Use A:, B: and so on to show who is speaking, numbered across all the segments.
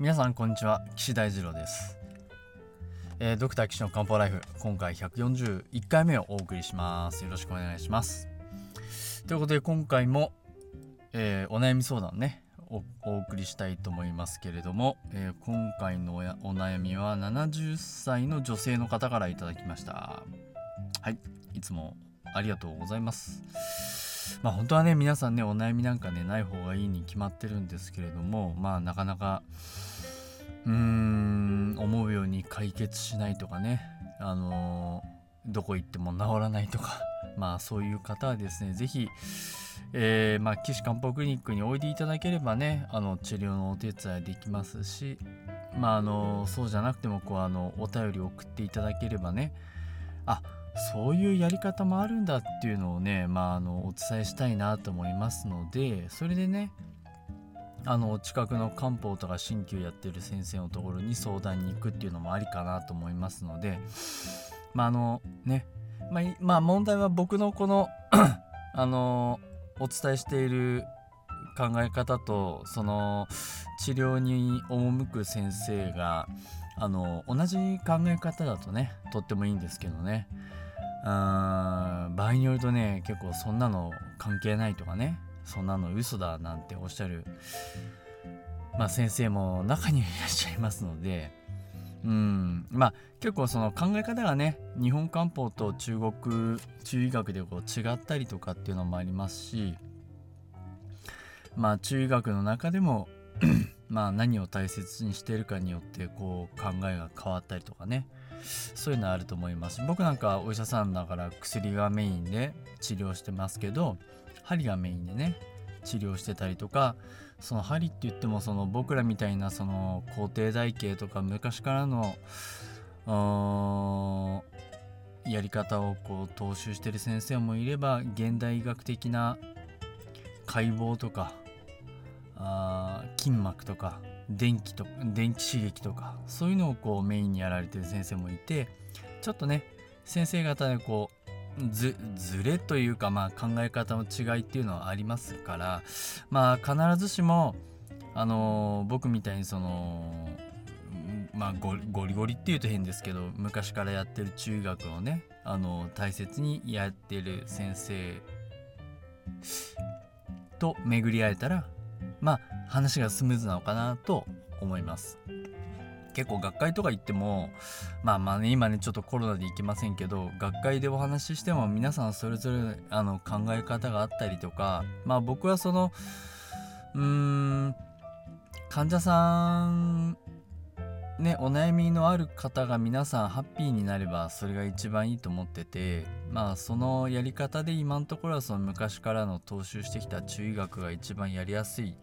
A: 皆さんこんにちは。岸大二郎です、えー、ドクター岸の漢方ライフ今回141回目をお送りします。よろしくお願いします。ということで今回も、えー、お悩み相談ねお送りしたいと思いますけれども、えー、今回のお悩みは70歳の女性の方からいただきました。はい。いつもありがとうございます。まあ本当はね皆さんねお悩みなんかねない方がいいに決まってるんですけれどもまあなかなかうーん思うように解決しないとかねあのー、どこ行っても治らないとか まあそういう方はですね是非えー、まあ、岸漢方クリニックにおいでいただければねあの治療のお手伝いできますし、まあ、あのそうじゃなくてもこうあのお便り送っていただければねあそういうやり方もあるんだっていうのをね、まあ、あのお伝えしたいなと思いますのでそれでねあの近くの漢方とか鍼灸やってる先生のところに相談に行くっていうのもありかなと思いますのでまああのねまあ、まあ、問題は僕のこのあのお伝えしている考え方とその治療に赴く先生があの同じ考え方だとねとってもいいんですけどね。場合によるとね結構そんなの関係ないとかね。そんなの嘘だなんておっしゃる、まあ、先生も中にはいらっしゃいますので。うん。まあ結構その考え方がね日本漢方と中国中医学でこう違ったりとかっていうのもありますし。まあ中医学の中でも まあ何を大切にしているかによってこう考えが変わったりとかね。そういうのあると思います。僕なんかお医者さんだから薬がメインで治療してますけど針がメインでね治療してたりとかその針って言ってもその僕らみたいなその皇帝台形とか昔からのやり方をこう踏襲してる先生もいれば現代医学的な解剖とかあ筋膜とか電気と電気刺激とかそういうのをこうメインにやられてる先生もいてちょっとね先生方でこうずずれというか、まあ、考え方の違いっていうのはありますからまあ必ずしもあの僕みたいにそのまあゴリゴリっていうと変ですけど昔からやってる中学をねあの大切にやってる先生と巡り会えたらまあ話がスムーズなのかなと思います。結構学会とか行ってもまあまあね今ねちょっとコロナで行けませんけど学会でお話ししても皆さんそれぞれあの考え方があったりとかまあ僕はそのうーん患者さんねお悩みのある方が皆さんハッピーになればそれが一番いいと思っててまあそのやり方で今のところはその昔からの踏襲してきた中医学が一番やりやすい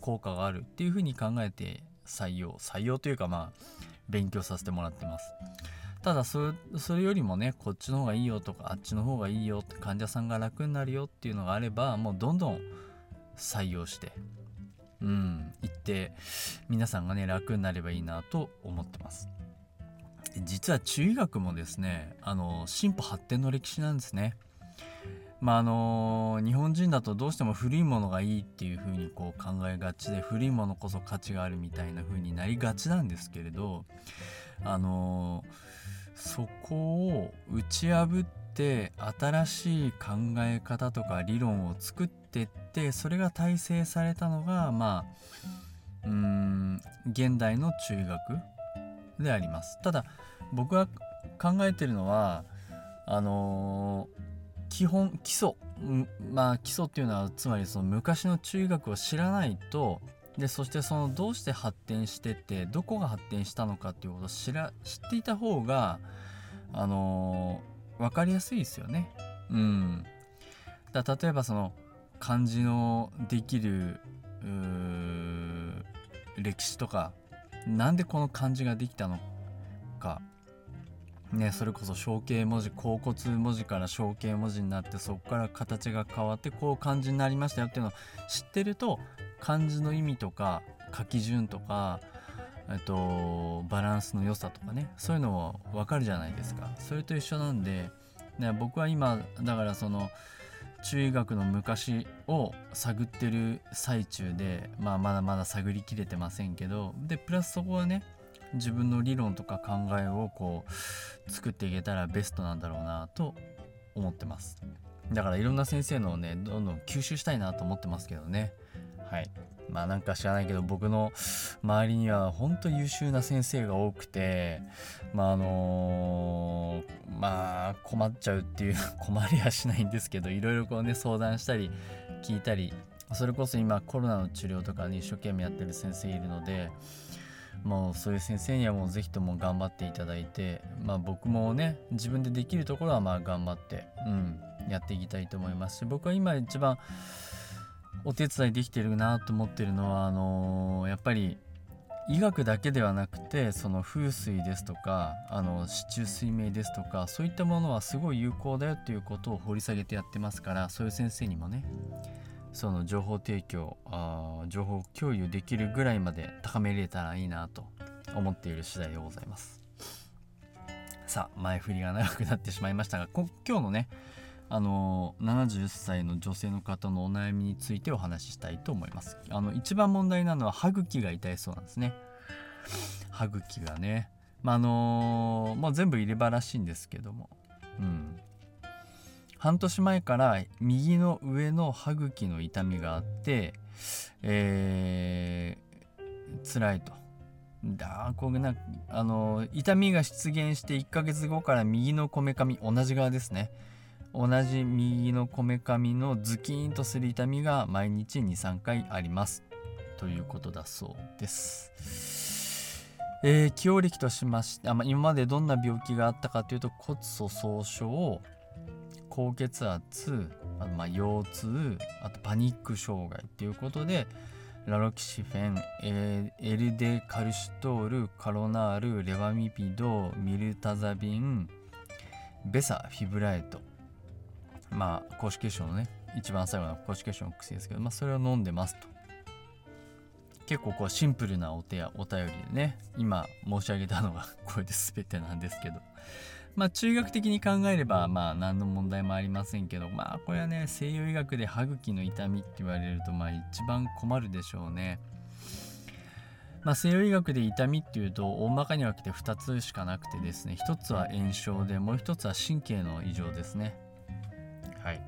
A: 効果があるっていうふうに考えて採用採用というかまあ勉強させてもらってます。ただそれよりもねこっちの方がいいよとかあっちの方がいいよって患者さんが楽になるよっていうのがあればもうどんどん採用してうん行って皆さんがね楽になればいいなと思ってます。実は中医学もですねあの進歩発展の歴史なんですね。まああの日本人だとどうしても古いものがいいっていう風にこう考えがちで古いものこそ価値があるみたいな風になりがちなんですけれどあのそこを打ち破って新しい考え方とか理論を作ってってそれが大成されたのがまあうん現代の中学であります。ただ僕が考えてるのはあのー基本基礎まあ基礎っていうのはつまりその昔の中学を知らないとでそしてそのどうして発展してってどこが発展したのかっていうことを知ら知っていた方があのー、分かりやすいですよね。うん、だ例えばその漢字のできる歴史とかなんでこの漢字ができたのかね、それこそ象形文字甲骨文字から象形文字になってそこから形が変わってこう漢字になりましたよっていうのを知ってると漢字の意味とか書き順とか、えっと、バランスの良さとかねそういうのも分かるじゃないですか。それと一緒なんで、ね、僕は今だからその中医学の昔を探ってる最中で、まあ、まだまだ探りきれてませんけどでプラスそこはね自分の理論とか考えをこう作っていけたらベストなんだろうなと思ってます。だからいろんな先生のをねどんどん吸収したいなと思ってますけどね。はい。まあなんか知らないけど僕の周りには本当優秀な先生が多くてまああのー、まあ困っちゃうっていう困りはしないんですけどいろいろこうね相談したり聞いたりそれこそ今コロナの治療とかに一生懸命やってる先生いるのでもうそういう先生にはもう是非とも頑張っていただいてまあ僕もね自分でできるところはまあ頑張ってうんやっていきたいと思いますし僕は今一番お手伝いできてるなと思ってるのはあのー、やっぱり医学だけではなくてその風水ですとかあの市中水明ですとかそういったものはすごい有効だよっていうことを掘り下げてやってますからそういう先生にもねその情報提供あ情報共有できるぐらいまで高めれたらいいなと思っている次第でございます。さあ前振りが長くなってしまいましたが今日のねあの70歳の女性の方のお悩みについてお話ししたいと思います。あの一番問題なのは歯茎が痛いそうなんですね。歯茎がね。まあのもう全部入れ歯らしいんですけども。うん。半年前から右の上の歯茎の痛みがあってえー、辛いと。だこれなあの痛みが出現して1ヶ月後から右のこめかみ同じ側ですね。同じ右のこめかみのズキーンとする痛みが毎日23回ありますということだそうです。えー、起用歴としましてあ、まあ、今までどんな病気があったかというと骨粗鬆症高血圧あまあ腰痛あとパニック障害ということでラロキシフェン、えー、エルデカルシトールカロナールレバミピドミルタザビンベサフィブラエトまあ公式血症のね一番最後の公式血症の薬ですけど、まあ、それを飲んでますと。結構こうシンプルなお手やお便りでね今申し上げたのが これで全てなんですけど。まあ中学的に考えればまあ何の問題もありませんけどまあこれはね西洋医学で歯茎の痛みって言われるとまあ一番困るでしょうね。まあ、西洋医学で痛みっていうと大まかに分けて2つしかなくてですね1つは炎症でもう1つは神経の異常ですねはい。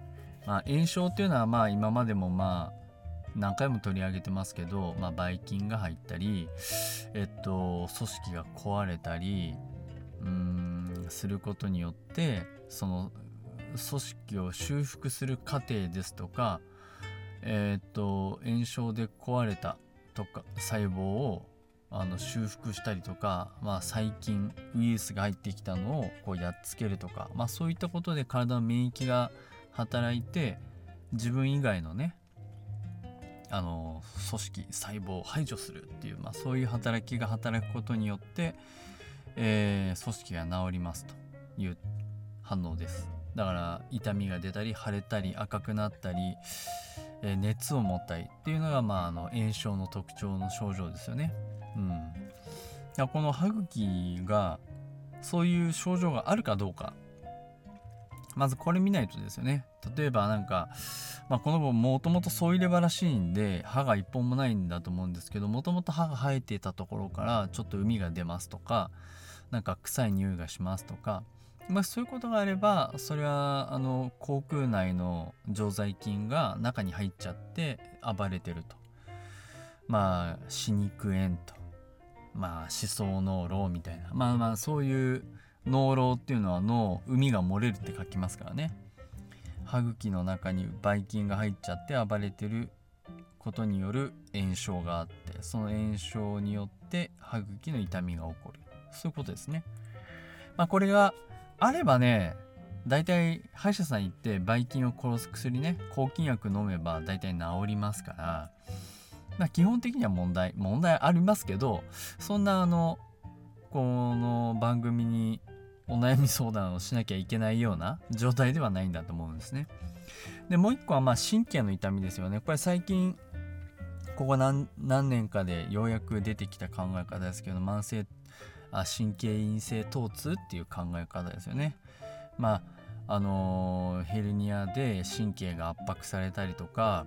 A: まあ、炎症っていうのはまあ今までもまあ何回も取り上げてますけど、まあ、ばい菌が入ったり、えっと、組織が壊れたりうんすることによってその組織を修復する過程ですとか、えっと炎症で壊れたとか細胞をあの修復したりとか、まあ、細菌ウイルスが入ってきたのをこうやっつけるとか、まあ、そういったことで体の免疫が働いて自分以外のねあの組織細胞を排除するっていう、まあ、そういう働きが働くことによって、えー、組織が治りますという反応ですだから痛みが出たり腫れたり赤くなったり、えー、熱を持ったりっていうのが、まあ、あの炎症の特徴の症状ですよね。うん、この歯茎がそういう症状があるかどうかまずこれ見ないとですよね。例えばなんか、まあ、この子もともと添いれ歯らしいんで歯が一本もないんだと思うんですけどもともと歯が生えていたところからちょっと膿が出ますとかなんか臭い匂いがしますとか、まあ、そういうことがあればそれはあの口腔内の常在菌が中に入っちゃって暴れてると。まあ歯肉炎とまあ思想脳漏みたいなまあまあそういう脳漏っていうのは脳海が漏れるって書きますからね。歯茎の中にばい菌が入っちゃって暴れてることによる炎症があってその炎症によって歯茎の痛みが起こる。そういうことですね。まあこれがあればね大体歯医者さん行ってばい菌を殺す薬ね抗菌薬飲めば大体治りますからまあ基本的には問題問題ありますけどそんなあのこの番組にお悩み相談をしなきゃいけないような状態ではないんだと思うんですね。でもう一個はまあ神経の痛みですよね。これ最近ここ何年かでようやく出てきた考え方ですけど慢性あ神経陰性疼痛っていう考え方ですよね。まあのヘルニアで神経が圧迫されたりとか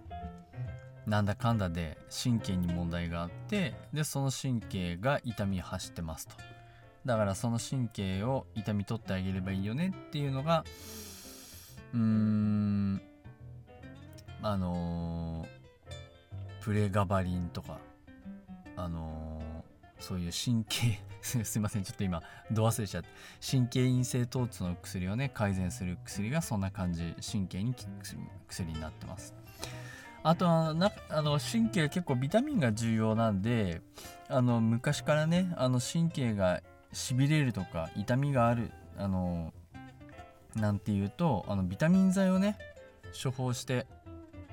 A: なんだかんだで神経に問題があってでその神経が痛みを走ってますとだからその神経を痛み取ってあげればいいよねっていうのがうーんあのプレガバリンとかあのそういう神経 すいませんちょっと今ど忘れちゃって神経陰性疼痛の薬をね改善する薬がそんな感じ神経に効く薬になってます。あとはなあの神経結構ビタミンが重要なんであの昔からねあの神経がしびれるとか痛みがあるあのなんていうとあのビタミン剤をね処方して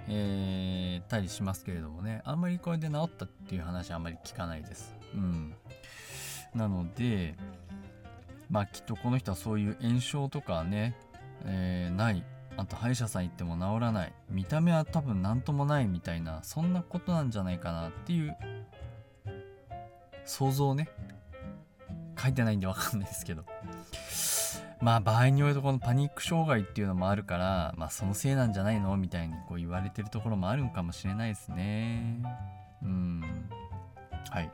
A: えー、たりしますけれどもねあんまりこれで治ったっていう話あんまり聞かないです。うん。なのでまあきっとこの人はそういう炎症とかね、えー、ない。あと歯医者さん行っても治らない。見た目は多分何ともないみたいなそんなことなんじゃないかなっていう想像をね書いてないんで分かんないですけど。まあ場合によるとこのパニック障害っていうのもあるからまあそのせいなんじゃないの？みたいにこう言われてるところもあるんかもしれないですね。うん。はい。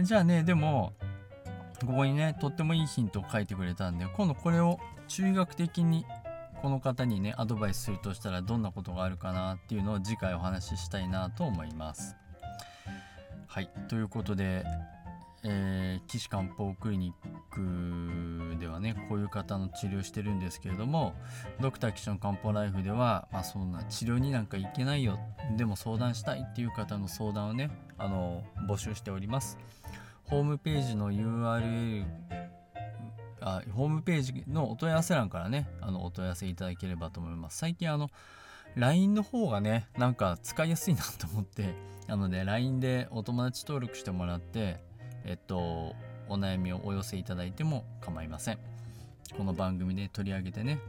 A: じゃあねでもここにねとってもいいヒントを書いてくれたんで今度これを中学的にこの方にねアドバイスするとしたらどんなことがあるかなっていうのを次回お話ししたいなと思います。はい。ということでえー、岸漢方クリニックではねこういう方の治療してるんですけれどもドクター岸の漢方ライフでは、まあ、そんな治療になんか行けないよ。でも相談したいっていう方の相談をねあの募集しております。ホームページの URL あホームページのお問い合わせ欄からねあのお問い合わせいただければと思います。最近あの LINE の方がねなんか使いやすいなと思ってなので LINE でお友達登録してもらってえっと、お悩みをお寄せいただいても構いません。この番組で取り上げてね、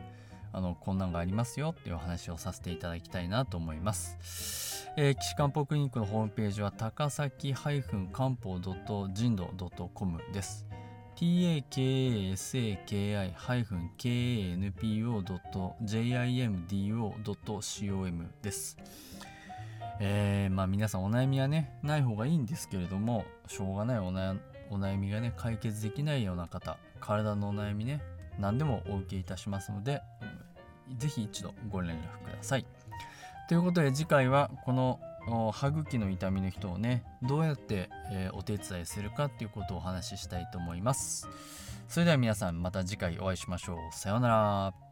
A: あの、こんなんがありますよっていうお話をさせていただきたいなと思います。えー、岸漢方クリニックのホームページは高崎漢方人道 .com です。takasaki-kanpo.jimdo.com です。えー、まあ皆さんお悩みはねない方がいいんですけれどもしょうがないお悩お悩みがね解決できないような方体のお悩みね何でもお受けいたしますので是非一度ご連絡ください。ということで次回はこの歯茎の痛みの人をねどうやって、えー、お手伝いするかっていうことをお話ししたいと思います。それでは皆さんまた次回お会いしましょう。さようなら。